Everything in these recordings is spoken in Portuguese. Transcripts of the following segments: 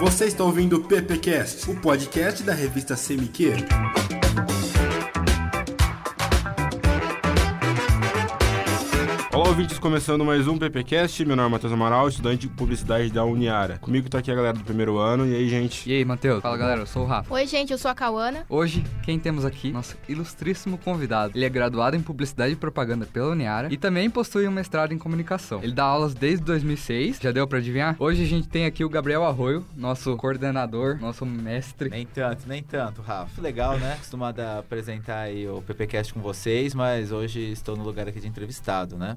Você está ouvindo o PPcast, o podcast da revista CMQ. Ouvintes, começando mais um PPcast. Meu nome é Matheus Amaral, estudante de publicidade da Uniara. Comigo tá aqui a galera do primeiro ano. E aí, gente? E aí, Matheus? Fala, galera. Eu sou o Rafa. Oi, gente, eu sou a Cauana. Hoje, quem temos aqui? Nosso ilustríssimo convidado. Ele é graduado em Publicidade e Propaganda pela Uniara e também possui um mestrado em Comunicação. Ele dá aulas desde 2006. Já deu pra adivinhar? Hoje a gente tem aqui o Gabriel Arroio, nosso coordenador, nosso mestre. Nem tanto, nem tanto, Rafa. Legal, né? Acostumado a apresentar aí o PPcast com vocês, mas hoje estou no lugar aqui de entrevistado, né?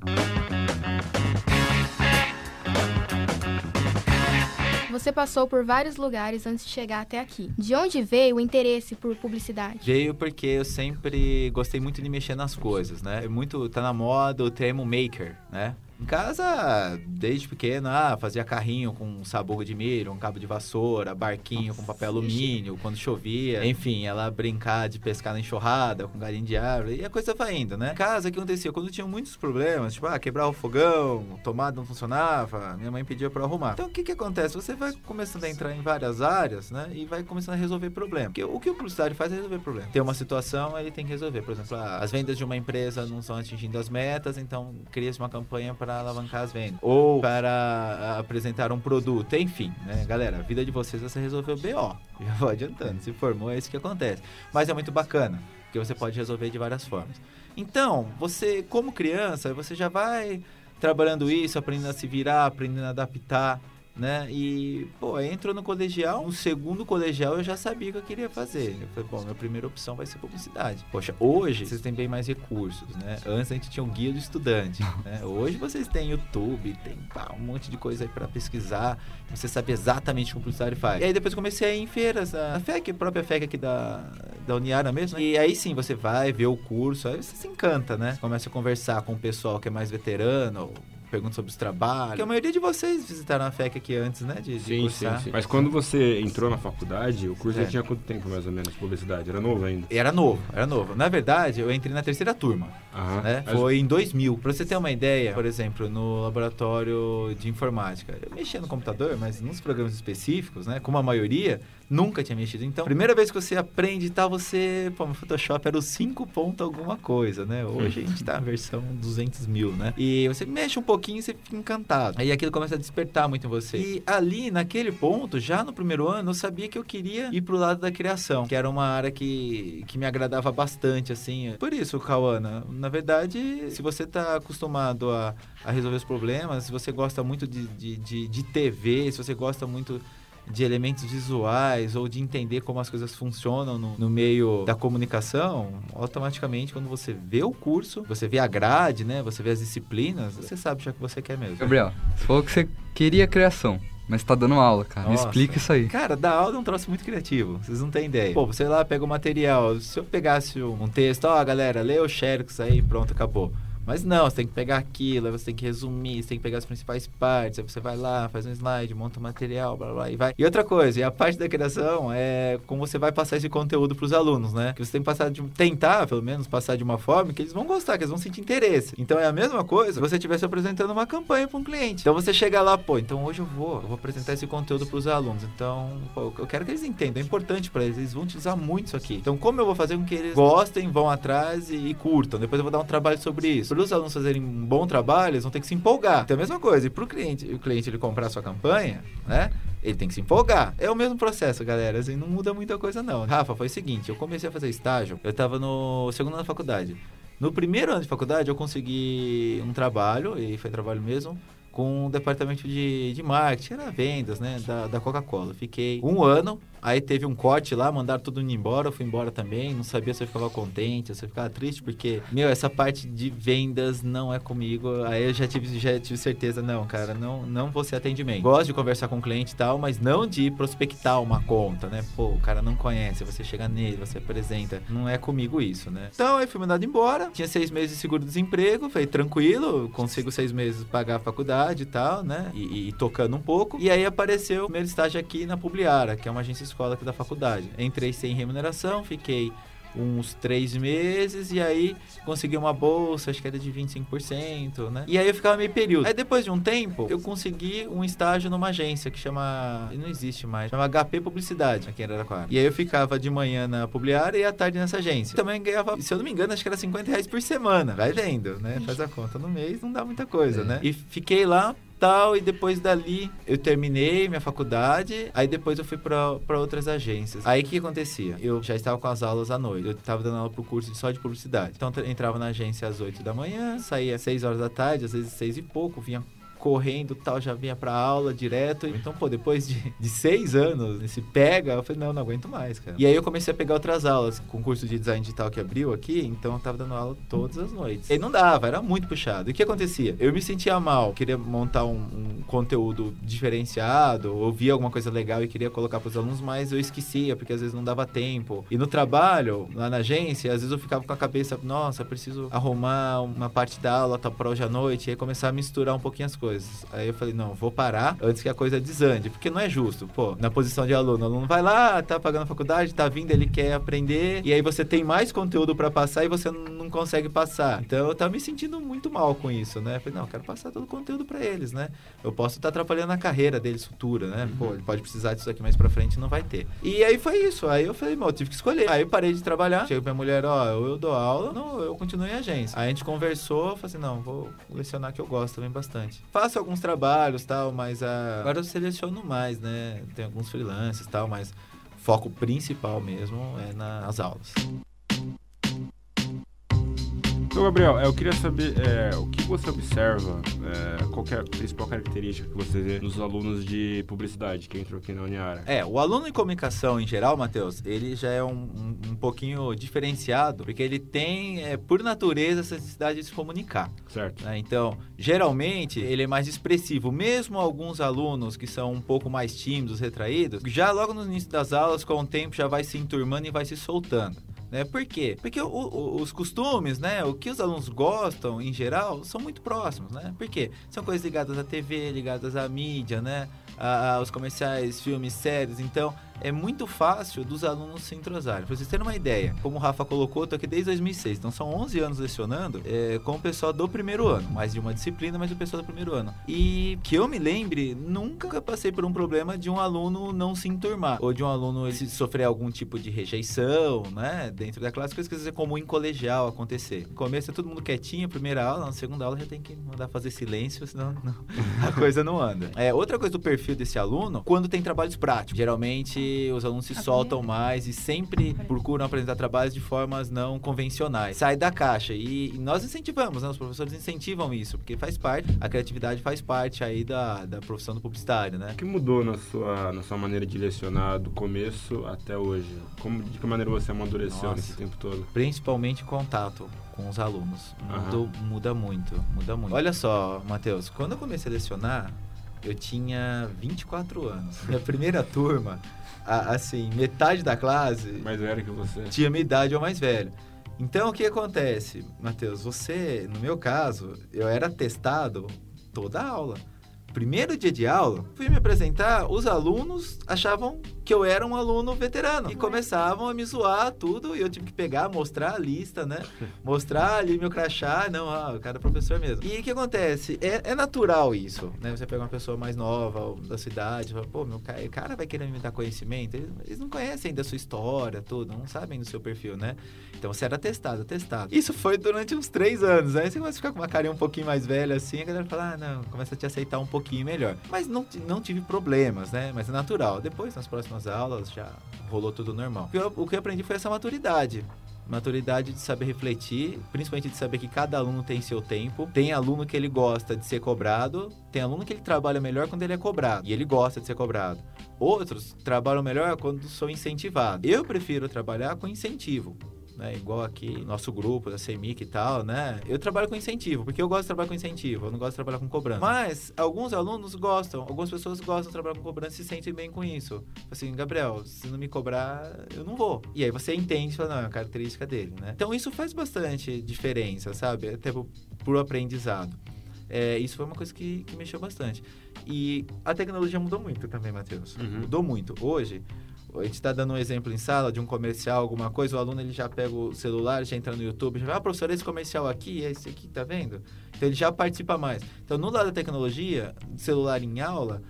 Você passou por vários lugares antes de chegar até aqui. De onde veio o interesse por publicidade? Veio porque eu sempre gostei muito de mexer nas coisas, né? Muito tá na moda o termo maker, né? Em casa, desde pequeno, ah, fazia carrinho com sabugo de milho, um cabo de vassoura, barquinho com papel alumínio, quando chovia. Enfim, ela brincar de pescar na enxurrada, com galinha de árvore, e a coisa vai indo, né? Em casa, o que acontecia? Quando tinha muitos problemas, tipo, ah, quebrar o fogão, tomada não funcionava, minha mãe pedia para arrumar. Então, o que que acontece? Você vai começando a entrar em várias áreas, né? E vai começando a resolver problemas. Porque o que o publicitário faz é resolver problemas. Tem uma situação, ele tem que resolver. Por exemplo, ah, as vendas de uma empresa não estão atingindo as metas, então cria-se uma campanha para para alavancar as vendas ou para apresentar um produto, enfim, né? Galera, a vida de vocês você resolveu BO. Já vou adiantando, se formou é isso que acontece. Mas é muito bacana, porque você pode resolver de várias formas. Então, você como criança, você já vai trabalhando isso, aprendendo a se virar, aprendendo a adaptar né? E, pô, entro no colegial, no segundo colegial eu já sabia o que eu queria fazer. Eu falei, bom, minha primeira opção vai ser publicidade. Poxa, hoje vocês têm bem mais recursos, né? Antes a gente tinha um guia do estudante, né? Hoje vocês têm YouTube, tem pá, um monte de coisa aí para pesquisar, você sabe exatamente o que o publicitário faz. E aí depois comecei a ir em feiras, a FEC, a própria FEC aqui da, da Uniara mesmo, né? E aí sim, você vai ver o curso, aí você se encanta, né? Começa a conversar com o pessoal que é mais veterano, perguntas sobre os trabalhos. Porque a maioria de vocês visitaram a FEC aqui antes, né? De, de sim, sim, sim, Mas quando você entrou na faculdade, o curso é. já tinha quanto tempo mais ou menos publicidade? Era novo ainda? Era novo, era novo. Na verdade, eu entrei na terceira turma. Aham. Né? Foi em 2000. Pra você ter uma ideia, por exemplo, no laboratório de informática, eu mexia no computador, mas nos programas específicos, né? Como a maioria, nunca tinha mexido. Então, primeira vez que você aprende e tal, você, pô, no Photoshop era o 5 ponto alguma coisa, né? Hoje a gente tá na versão 200 mil, né? E você mexe um pouquinho e você fica encantado. Aí aquilo começa a despertar muito em você. E ali, naquele ponto, já no primeiro ano, eu sabia que eu queria ir pro lado da criação, que era uma área que, que me agradava bastante, assim. Por isso, Cauana, na verdade, se você tá acostumado a, a resolver os problemas, se você gosta muito de, de, de, de TV, se você gosta muito de elementos visuais ou de entender como as coisas funcionam no, no, meio da comunicação, automaticamente quando você vê o curso, você vê a grade, né? Você vê as disciplinas, você sabe já que você quer mesmo. Gabriel, você falou que você queria criação. Mas tá dando aula, cara. Nossa. Me explica isso aí. Cara, dar aula é um troço muito criativo. Vocês não têm ideia. Pô, você lá pega o material. Se eu pegasse um texto, ó, galera, lê o Xerox aí, pronto, acabou. Mas não, você tem que pegar aquilo, aí você tem que resumir, você tem que pegar as principais partes, aí você vai lá, faz um slide, monta o material, blá, blá, blá, e vai. E outra coisa, e a parte da criação é como você vai passar esse conteúdo para os alunos, né? Que você tem que passar de, tentar, pelo menos, passar de uma forma que eles vão gostar, que eles vão sentir interesse. Então é a mesma coisa se você estivesse apresentando uma campanha para um cliente. Então você chega lá, pô, então hoje eu vou, eu vou apresentar esse conteúdo para os alunos. Então, pô, eu quero que eles entendam, é importante para eles, eles vão utilizar muito isso aqui. Então, como eu vou fazer com que eles gostem, vão atrás e, e curtam? Depois eu vou dar um trabalho sobre isso. Para os alunos fazerem um bom trabalho, eles vão ter que se empolgar. Então é a mesma coisa. E para o cliente, o cliente ele comprar a sua campanha, né? Ele tem que se empolgar. É o mesmo processo, galera. Assim, não muda muita coisa, não. Rafa, foi o seguinte: eu comecei a fazer estágio, eu estava no segundo ano da faculdade. No primeiro ano de faculdade, eu consegui um trabalho, e foi trabalho mesmo, com o departamento de, de marketing, era vendas, né, da, da Coca-Cola. Fiquei um ano Aí teve um corte lá, mandaram todo mundo embora, eu fui embora também. Não sabia se eu ficava contente, se eu ficava triste, porque, meu, essa parte de vendas não é comigo. Aí eu já tive, já tive certeza, não, cara, não, não vou ser atendimento. Gosto de conversar com o cliente e tal, mas não de prospectar uma conta, né? Pô, o cara não conhece, você chega nele, você apresenta. Não é comigo isso, né? Então aí fui mandado embora. Tinha seis meses de seguro-desemprego, falei, tranquilo, consigo seis meses pagar a faculdade e tal, né? E, e, e tocando um pouco. E aí apareceu o meu estágio aqui na Publiara, que é uma agência escola aqui da faculdade. Entrei sem remuneração, fiquei uns três meses e aí consegui uma bolsa, acho que era de 25%, né? E aí eu ficava meio período. Aí depois de um tempo, eu consegui um estágio numa agência que chama. Não existe mais. Chama HP Publicidade, aqui em Araraquara. E aí eu ficava de manhã na Publiária e à tarde nessa agência. Também ganhava, se eu não me engano, acho que era 50 reais por semana. Vai vendo, né? Faz a conta no mês, não dá muita coisa, é. né? E fiquei lá tal, e depois dali eu terminei minha faculdade, aí depois eu fui para outras agências. Aí o que acontecia? Eu já estava com as aulas à noite, eu estava dando aula pro curso só de publicidade. Então entrava na agência às 8 da manhã, saía às 6 horas da tarde, às vezes 6 e pouco, vinha correndo tal, já vinha pra aula direto. Então, pô, depois de, de seis anos, esse pega, eu falei, não, não aguento mais, cara. E aí eu comecei a pegar outras aulas, com o curso de design digital que abriu aqui, então eu tava dando aula todas as noites. E não dava, era muito puxado. E o que acontecia? Eu me sentia mal, queria montar um, um conteúdo diferenciado, ouvia alguma coisa legal e queria colocar pros alunos, mas eu esquecia, porque às vezes não dava tempo. E no trabalho, lá na agência, às vezes eu ficava com a cabeça, nossa, preciso arrumar uma parte da aula, tá pra hoje à noite, e aí começar a misturar um pouquinho as coisas coisas. Aí eu falei, não, vou parar antes que a coisa desande, porque não é justo. Pô, na posição de aluno, o aluno vai lá, tá pagando a faculdade, tá vindo, ele quer aprender, e aí você tem mais conteúdo para passar e você não consegue passar. Então eu tava me sentindo muito mal com isso, né? Eu falei, não, eu quero passar todo o conteúdo para eles, né? Eu posso estar tá atrapalhando a carreira deles futura, né? Uhum. Pô, ele pode precisar disso aqui mais pra frente não vai ter. E aí foi isso. Aí eu falei, eu tive que escolher. Aí eu parei de trabalhar, cheguei pra minha mulher, ó, eu dou aula, não, eu continuo em agência. Aí a gente conversou, falei assim, não, vou lecionar que eu gosto também bastante. Faço alguns trabalhos tal, mas a... agora eu seleciono mais, né? Tem alguns freelances tal, mas foco principal mesmo é nas aulas. Então, Gabriel, eu queria saber é, o que você observa, é, qual é a principal característica que você vê nos alunos de publicidade que entram aqui na Uniara. É, o aluno em comunicação em geral, Matheus, ele já é um, um, um pouquinho diferenciado, porque ele tem, é, por natureza, essa necessidade de se comunicar. Certo. Né? Então, geralmente, ele é mais expressivo. Mesmo alguns alunos que são um pouco mais tímidos, retraídos, já logo no início das aulas, com o tempo, já vai se enturmando e vai se soltando. Né? Por quê? Porque o, o, os costumes, né? O que os alunos gostam, em geral, são muito próximos, né? Por quê? São coisas ligadas à TV, ligadas à mídia, né? aos comerciais, filmes, séries. Então, é muito fácil dos alunos se entrosarem. Para vocês terem uma ideia, como o Rafa colocou, eu tô aqui desde 2006, então são 11 anos lecionando é, com o pessoal do primeiro ano, mais de uma disciplina, mas o pessoal do primeiro ano. E que eu me lembre, nunca passei por um problema de um aluno não se enturmar, ou de um aluno sofrer algum tipo de rejeição, né, dentro da classe, coisa que às vezes é comum em colegial acontecer. No começo é todo mundo quietinho, primeira aula, na segunda aula já tem que mandar fazer silêncio, senão não, a coisa não anda. É, outra coisa do perfil desse aluno, quando tem trabalhos práticos, geralmente os alunos se soltam mais e sempre procuram apresentar trabalhos de formas não convencionais. Sai da caixa. E, nós incentivamos, né? Os professores incentivam isso, porque faz parte, a criatividade faz parte aí da, da profissão do publicitário, né? O que mudou na sua, na sua maneira de lecionar do começo até hoje? Como, de que maneira você amadureceu Nossa. nesse tempo todo? Principalmente contato com os alunos. Muda, muda muito, muda muito. Olha só, Matheus, quando eu comecei a lecionar, eu tinha 24 anos. Minha primeira turma a, assim, metade da classe. Mais velho que você. Tinha minha idade ou mais velho. Então, o que acontece, Matheus? Você, no meu caso, eu era testado toda a aula. Primeiro dia de aula, fui me apresentar, os alunos achavam que eu era um aluno veterano. E começavam a me zoar tudo, e eu tive que pegar, mostrar a lista, né? Mostrar ali meu crachá, não, ah, o cara é professor mesmo. E o que acontece? É, é, natural isso, né? Você pega uma pessoa mais nova da cidade, fala, pô, meu cara, cara vai querer me dar conhecimento. Eles, eles não conhecem ainda a sua história, tudo, não sabem do seu perfil, né? Então você era testado, testado. Isso foi durante uns três anos, aí né? você começa a ficar com uma carinha um pouquinho mais velha assim, a galera fala, ah, não, começa a te aceitar um pouquinho melhor. Mas não, não tive problemas, né? Mas é natural. Depois, nas próximas aulas, já rolou tudo normal. O que, eu, o que eu aprendi foi essa maturidade maturidade de saber refletir, principalmente de saber que cada aluno tem seu tempo. Tem aluno que ele gosta de ser cobrado, tem aluno que ele trabalha melhor quando ele é cobrado e ele gosta de ser cobrado. Outros trabalham melhor quando são incentivados. Eu prefiro trabalhar com incentivo né? Igual aqui, nosso grupo da CEMIC e tal, né? Eu trabalho com incentivo, porque eu gosto de trabalhar com incentivo, eu não gosto de trabalhar com cobrança. Mas alguns alunos gostam, algumas pessoas gostam de trabalhar com cobrança e se sentem bem com isso. Assim, Gabriel, se não me cobrar, eu não vou. E aí você entende, fala, não, é uma característica dele, né? Então isso faz bastante diferença, sabe? Até pro, pro aprendizado. É, isso foi uma coisa que, que mexeu bastante. E a tecnologia mudou muito também, Matheus. Uhum. Mudou muito. Hoje, a gente está dando um exemplo em sala de um comercial, alguma coisa, o aluno ele já pega o celular, já entra no YouTube, já vai, ah, professor, esse comercial aqui, esse aqui, tá vendo? Então ele já participa mais. Então, no lado da tecnologia, celular em aula,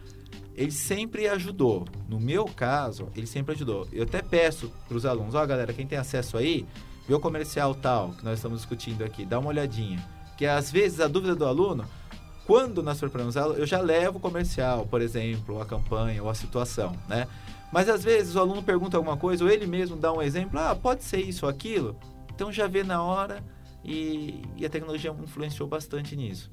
ele sempre ajudou. No meu caso, ele sempre ajudou. Eu até peço para os alunos, ó, oh, galera, quem tem acesso aí, vê o comercial tal, que nós estamos discutindo aqui, dá uma olhadinha. Que às vezes a dúvida do aluno, quando nós preparamos aula, eu já levo o comercial, por exemplo, a campanha ou a situação, né? Mas às vezes o aluno pergunta alguma coisa, ou ele mesmo dá um exemplo, ah, pode ser isso ou aquilo. Então já vê na hora e, e a tecnologia influenciou bastante nisso.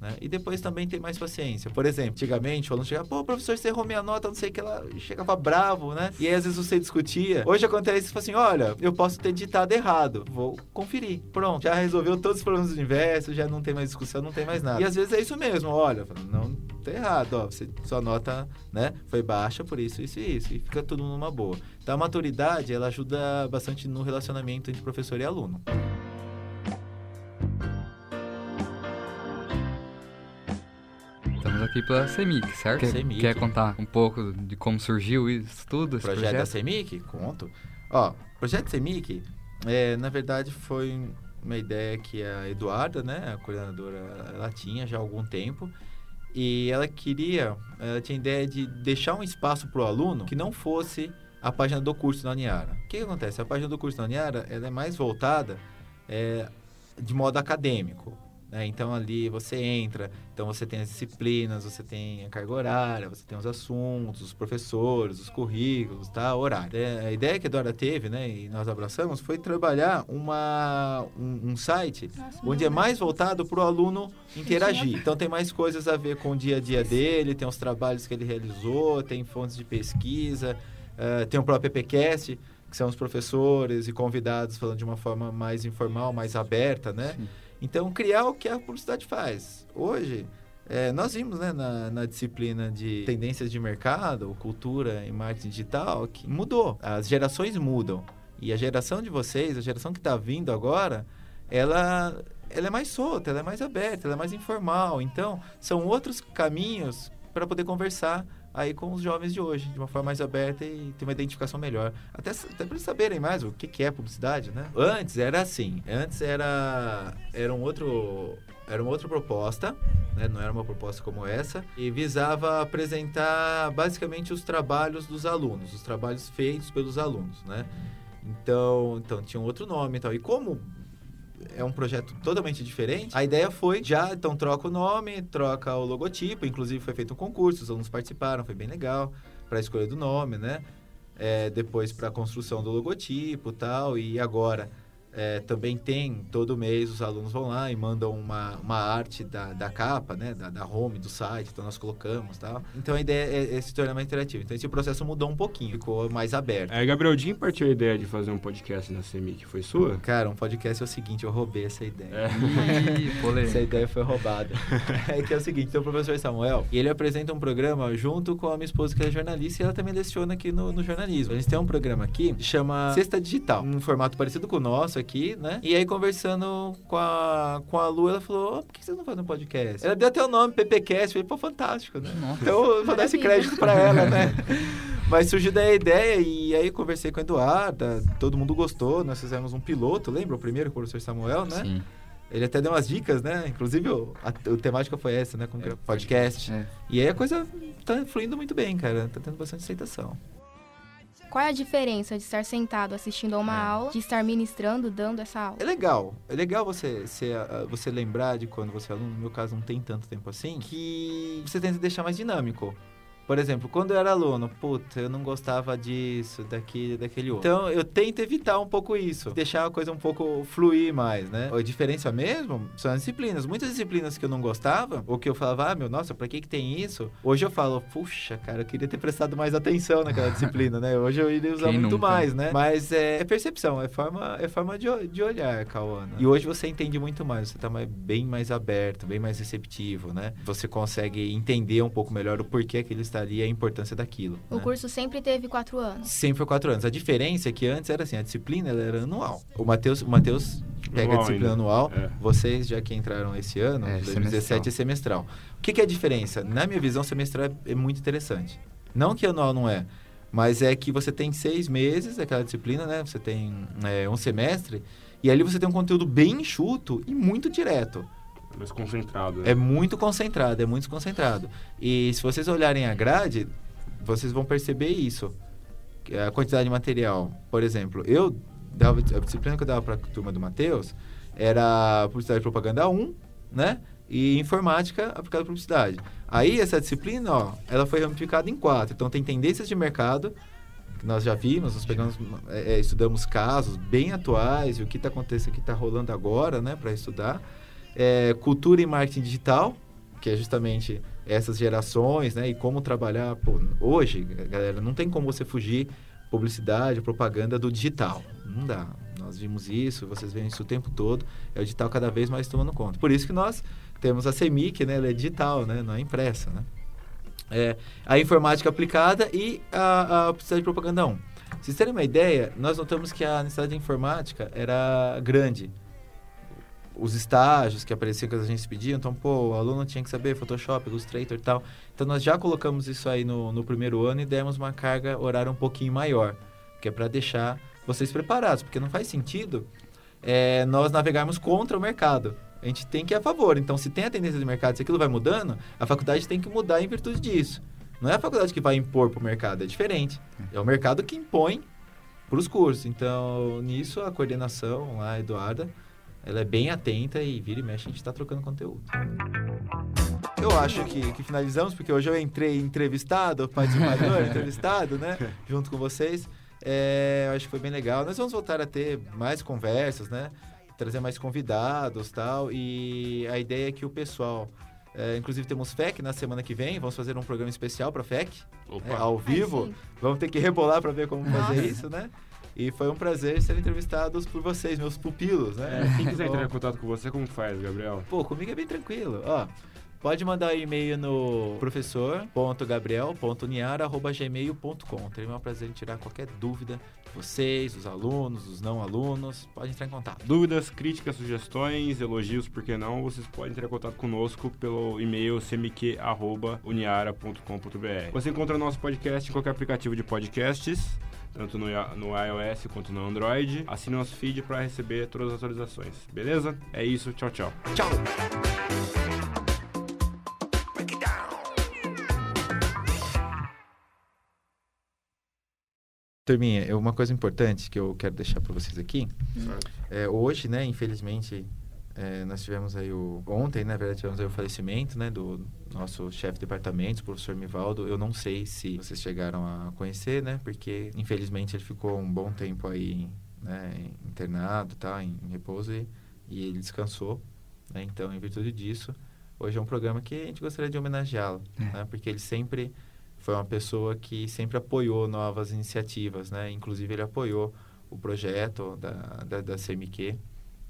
Né? E depois também tem mais paciência. Por exemplo, antigamente o aluno chegava, pô, professor, você errou minha nota, não sei o que, ela chegava bravo, né? E aí às vezes você discutia. Hoje acontece isso, assim, olha, eu posso ter ditado errado, vou conferir. Pronto, já resolveu todos os problemas do universo, já não tem mais discussão, não tem mais nada. E às vezes é isso mesmo, olha, não tá errado, ó, você, sua nota, né, foi baixa por isso, isso e isso, e fica tudo numa boa. Então a maturidade, ela ajuda bastante no relacionamento entre professor e aluno. Aqui pela CEMIC, certo? CEMIC. Quer contar um pouco de como surgiu isso tudo? O projeto, projeto da CEMIC? Conto. Ó, o projeto CEMIC, é, na verdade, foi uma ideia que a Eduarda, né, a coordenadora, ela tinha já há algum tempo. E ela queria, ela tinha ideia de deixar um espaço para o aluno que não fosse a página do curso da Uniara. O que, que acontece? A página do curso da Uniara, ela é mais voltada é, de modo acadêmico. Né? Então ali você entra, então você tem as disciplinas, você tem a carga horária, você tem os assuntos, os professores, os currículos, tá? horário. É, a ideia que a Dora teve, né, e nós abraçamos, foi trabalhar uma, um, um site Nossa, onde é mais voltado para o aluno interagir. Então tem mais coisas a ver com o dia a dia dele, tem os trabalhos que ele realizou, tem fontes de pesquisa, uh, tem o próprio EPCast, que são os professores e convidados falando de uma forma mais informal, mais aberta, né? Sim. Então, criar o que a publicidade faz. Hoje, é, nós vimos né, na, na, disciplina de tendências de mercado, cultura e marketing digital, que mudou. As gerações mudam. E a geração de vocês, a geração que está vindo agora, ela, ela é mais solta, ela é mais aberta, ela é mais informal. Então, são outros caminhos para poder conversar aí com os jovens de hoje, de uma forma mais aberta e ter uma identificação melhor. Até, até para eles saberem mais o que, que é publicidade, né? Antes era assim, antes era, era um outro era uma outra proposta, né? não era uma proposta como essa, e visava apresentar basicamente os trabalhos dos alunos, os trabalhos feitos pelos alunos, né? Então, então tinha um outro nome e tal. E como é um projeto totalmente diferente. A ideia foi já, então troca o nome, troca o logotipo, inclusive foi feito um concurso, os alunos participaram, foi bem legal para a escolha do nome, né? É, depois para a construção do logotipo tal, e agora é, também tem, todo mês os alunos vão lá e mandam uma, uma arte da, da capa, né? Da, da home, do site, então nós colocamos tal. Então a ideia é, é se tornar mais interativo. Então esse processo mudou um pouquinho, ficou mais aberto. É, Gabriel Jim partiu a ideia de fazer um podcast na CEMIC, foi sua? Cara, um podcast é o seguinte, eu roubei essa ideia. É. Ih, essa ideia foi roubada. é que é o seguinte, tem o professor Samuel, e ele apresenta um programa junto com a minha esposa que é jornalista e ela também leciona aqui no, no jornalismo. A gente tem um programa aqui que chama Sexta Digital, um formato parecido com o nosso aqui, né? E aí, conversando com a, com a Lu, ela falou: oh, por que vocês não fazem um podcast? Ela deu até o nome, PPCast. Eu falei, pô, fantástico, né? Nossa. Então, eu vou dar esse crédito pra ela, né? Mas surgiu da ideia e aí conversei com a Eduarda, todo mundo gostou, nós fizemos um piloto, lembra? O primeiro com o professor Samuel, né? Sim. Ele até deu umas dicas, né? Inclusive, o, a, a temática foi essa, né? Com é, podcast. É. E aí a coisa tá fluindo muito bem, cara. Tá tendo bastante aceitação. Qual é a diferença de estar sentado assistindo a uma é. aula, de estar ministrando, dando essa aula? É legal. É legal você, você, você lembrar de quando você é aluno, no meu caso não tem tanto tempo assim, que você tenta deixar mais dinâmico. Por exemplo, quando eu era aluno, puta, eu não gostava disso, daquele, daquele outro. Então, eu tento evitar um pouco isso, deixar a coisa um pouco fluir mais, né? A diferença mesmo são as disciplinas. Muitas disciplinas que eu não gostava, ou que eu falava, ah, meu, nossa, pra que que tem isso? Hoje eu falo, puxa, cara, eu queria ter prestado mais atenção naquela disciplina, né? Hoje eu iria usar Quem muito nunca? mais, né? Mas é, é, percepção, é forma, é forma de, de olhar, Cauana. E hoje você entende muito mais, você tá mais, bem mais aberto, bem mais receptivo, né? Você consegue entender um pouco melhor o porquê que ele está ali a importância daquilo. O né? curso sempre teve quatro anos? Sempre foi quatro anos. A diferença é que antes era assim, a disciplina era anual. O Matheus, o Mateus pega a disciplina ainda. anual, é. vocês já que entraram esse ano, é, 2017 semestral. é semestral. O que, que é a diferença? Na minha visão, semestral é, é muito interessante. Não que anual não é, Mas é que você tem seis meses, aquela disciplina, né? Você tem é, um semestre, e ali você tem um conteúdo bem enxuto e muito direto. Mais concentrado. Né? É muito concentrado, é muito concentrado. E se vocês olharem a grade, vocês vão perceber isso. A quantidade de material. Por exemplo, eu dava, a disciplina que eu dava para a turma do Matheus era publicidade e propaganda 1, né? E informática aplicada à publicidade. Aí essa disciplina, ó, ela foi ramificada em quatro. Então tem tendências de mercado, que nós já vimos, nós pegamos, é, é estudamos casos bem atuais e o que está acontecendo, o que está rolando agora, né, para estudar. É, cultura e marketing digital, que é justamente essas gerações, né, e como trabalhar. Pô, hoje, galera, não tem como você fugir publicidade, propaganda do digital. Não dá. Nós vimos isso, vocês veem isso o tempo todo. É o digital cada vez mais tomando conta. Por isso que nós temos a CEMIC, né? Ela é digital, né? Não é impressa, né? É, a informática aplicada e a, a publicidade de propaganda 1. Vocês terem uma ideia, nós notamos que a necessidade de informática era grande. Os estágios que apareciam que as agências pediam, então, pô, o aluno tinha que saber Photoshop, Illustrator e tal. Então, nós já colocamos isso aí no, no primeiro ano e demos uma carga horária um pouquinho maior, que é para deixar vocês preparados, porque não faz sentido é, nós navegarmos contra o mercado. A gente tem que ir a favor. Então, se tem a tendência do mercado, se aquilo vai mudando, a faculdade tem que mudar em virtude disso. Não é a faculdade que vai impor para o mercado, é diferente. É o mercado que impõe para os cursos. Então, nisso, a coordenação, a Eduarda, ela é bem atenta e vira e mexe, a gente está trocando conteúdo. Eu acho que, que, finalizamos, porque hoje eu entrei entrevistado, participador, entrevistado, né? Junto com vocês. É, eu acho que foi bem legal. Nós vamos voltar a ter mais conversas, né? trazer mais convidados tal. E a ideia é que o pessoal. É, inclusive temos FEC na semana que vem, vamos fazer um programa especial para FEC, é, ao vivo. Ai, vamos ter que rebolar para ver como Nossa. fazer isso, né? E foi um prazer ser entrevistados por vocês, meus pupilos, né? É, quem quiser entrar em contato com você, como faz, Gabriel? Pô, comigo é bem tranquilo. Ó, Pode mandar um e-mail no professor.gabriel.niara.gmail.com. Terei o prazer em tirar qualquer dúvida de vocês, os alunos, os não alunos. Pode entrar em contato. Dúvidas, críticas, sugestões, elogios, por que não? Vocês podem entrar em contato conosco pelo e-mail cmq.uniara.com.br. Você encontra nosso podcast em qualquer aplicativo de podcasts tanto no, no iOS quanto no Android. Assine nosso feed para receber todas as atualizações. Beleza? É isso. Tchau, tchau. Tchau. Turminha, uma coisa importante que eu quero deixar para vocês aqui. É, hoje, né, infelizmente, é, nós tivemos aí o... Ontem, na verdade, tivemos aí o falecimento, né, do nosso chefe de departamento, o professor Mivaldo. Eu não sei se vocês chegaram a conhecer, né, porque, infelizmente, ele ficou um bom tempo aí, né, internado, tá, em, em repouso e, e, ele descansou, né, então, em virtude disso, hoje é um programa que a gente gostaria de homenageá-lo, é. né, porque ele sempre foi uma pessoa que sempre apoiou novas iniciativas, né? Inclusive ele apoiou o projeto da, da, da CMQ.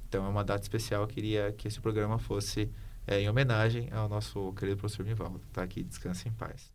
Então é uma data especial, queria que esse programa fosse é, em homenagem ao nosso querido professor Nivaldo. Tá aqui, descanse em paz.